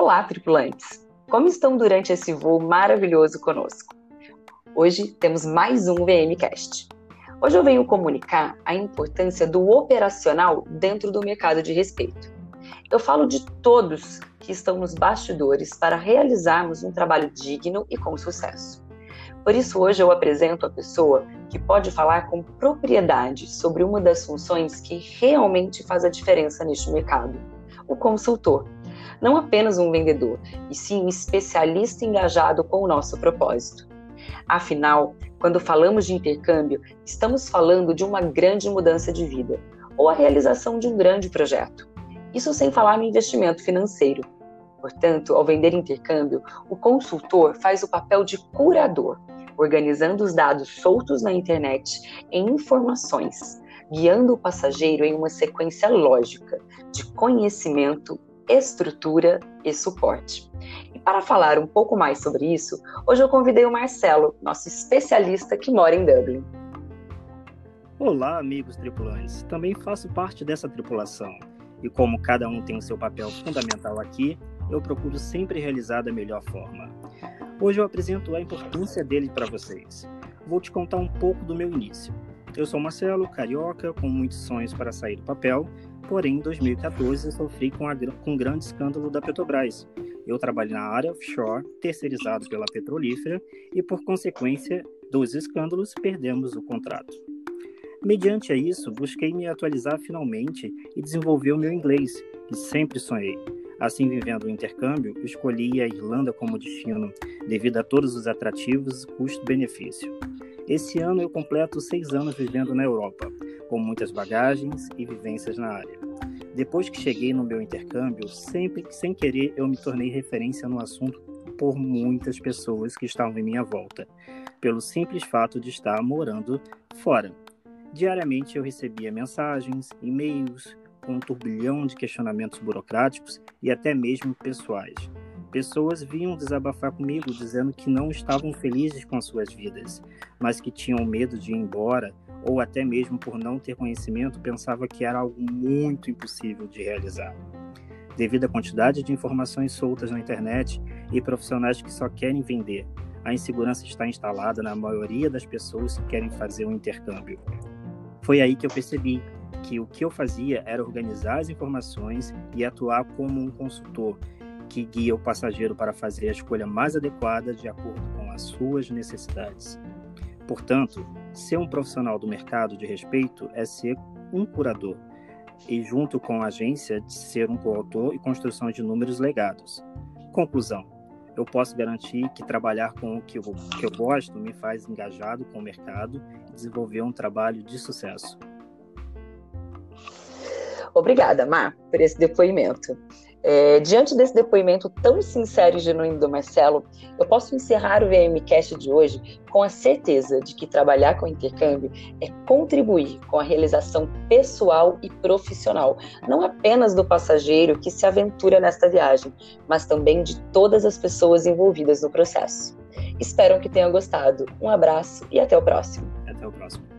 Olá, tripulantes! Como estão durante esse voo maravilhoso conosco? Hoje temos mais um VMcast. Hoje eu venho comunicar a importância do operacional dentro do mercado de respeito. Eu falo de todos que estão nos bastidores para realizarmos um trabalho digno e com sucesso. Por isso, hoje eu apresento a pessoa que pode falar com propriedade sobre uma das funções que realmente faz a diferença neste mercado: o consultor não apenas um vendedor, e sim um especialista engajado com o nosso propósito. Afinal, quando falamos de intercâmbio, estamos falando de uma grande mudança de vida ou a realização de um grande projeto. Isso sem falar no investimento financeiro. Portanto, ao vender intercâmbio, o consultor faz o papel de curador, organizando os dados soltos na internet em informações, guiando o passageiro em uma sequência lógica de conhecimento estrutura e suporte. E para falar um pouco mais sobre isso, hoje eu convidei o Marcelo, nosso especialista que mora em Dublin. Olá, amigos tripulantes. Também faço parte dessa tripulação. E como cada um tem o seu papel fundamental aqui, eu procuro sempre realizar da melhor forma. Hoje eu apresento a importância dele para vocês. Vou te contar um pouco do meu início. Eu sou Marcelo, carioca, com muitos sonhos para sair do papel, Porém, em 2014, eu sofri com, a, com um grande escândalo da Petrobras. Eu trabalho na área offshore, terceirizado pela petrolífera, e por consequência dos escândalos, perdemos o contrato. Mediante a isso, busquei me atualizar finalmente e desenvolver o meu inglês, que sempre sonhei. Assim, vivendo o intercâmbio, escolhi a Irlanda como destino, devido a todos os atrativos custo-benefício. Esse ano eu completo seis anos vivendo na Europa, com muitas bagagens e vivências na área. Depois que cheguei no meu intercâmbio, sempre sem querer eu me tornei referência no assunto por muitas pessoas que estavam em minha volta, pelo simples fato de estar morando fora. Diariamente eu recebia mensagens, e-mails com um turbilhão de questionamentos burocráticos e até mesmo pessoais. Pessoas vinham desabafar comigo dizendo que não estavam felizes com suas vidas, mas que tinham medo de ir embora ou até mesmo por não ter conhecimento, pensava que era algo muito impossível de realizar. Devido à quantidade de informações soltas na internet e profissionais que só querem vender, a insegurança está instalada na maioria das pessoas que querem fazer um intercâmbio. Foi aí que eu percebi que o que eu fazia era organizar as informações e atuar como um consultor que guia o passageiro para fazer a escolha mais adequada de acordo com as suas necessidades. Portanto, ser um profissional do mercado de respeito é ser um curador, e junto com a agência, de ser um coautor e construção de números legados. Conclusão: eu posso garantir que trabalhar com o que eu, que eu gosto me faz engajado com o mercado e desenvolver um trabalho de sucesso. Obrigada, Mar, por esse depoimento. É, diante desse depoimento tão sincero e genuíno do Marcelo, eu posso encerrar o VMcast de hoje com a certeza de que trabalhar com intercâmbio é contribuir com a realização pessoal e profissional, não apenas do passageiro que se aventura nesta viagem, mas também de todas as pessoas envolvidas no processo. Espero que tenham gostado. Um abraço e até o próximo. Até o próximo.